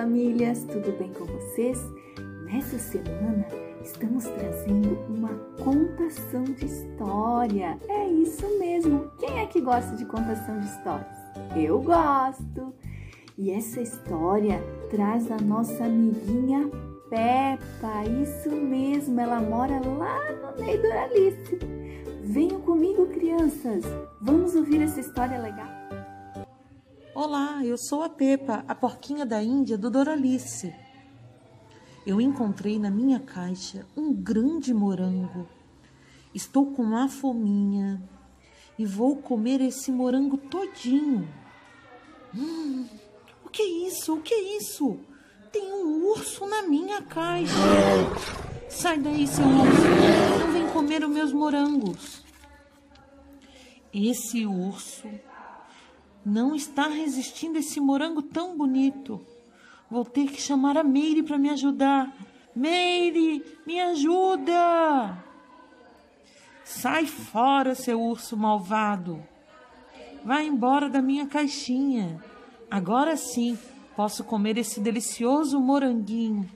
famílias, tudo bem com vocês? Nessa semana estamos trazendo uma contação de história. É isso mesmo. Quem é que gosta de contação de histórias? Eu gosto. E essa história traz a nossa amiguinha Peppa. Isso mesmo, ela mora lá no meio do Alice. Venham comigo, crianças. Vamos ouvir essa história legal. Olá, eu sou a Pepa, a porquinha da Índia do Doralice. Eu encontrei na minha caixa um grande morango. Estou com uma fominha e vou comer esse morango todinho. Hum, o que é isso? O que é isso? Tem um urso na minha caixa. Sai daí, seu urso. Não vem comer os meus morangos. Esse urso não está resistindo esse morango tão bonito. Vou ter que chamar a Meire para me ajudar. Meire, me ajuda! Sai fora, seu urso malvado. Vai embora da minha caixinha. Agora sim posso comer esse delicioso moranguinho.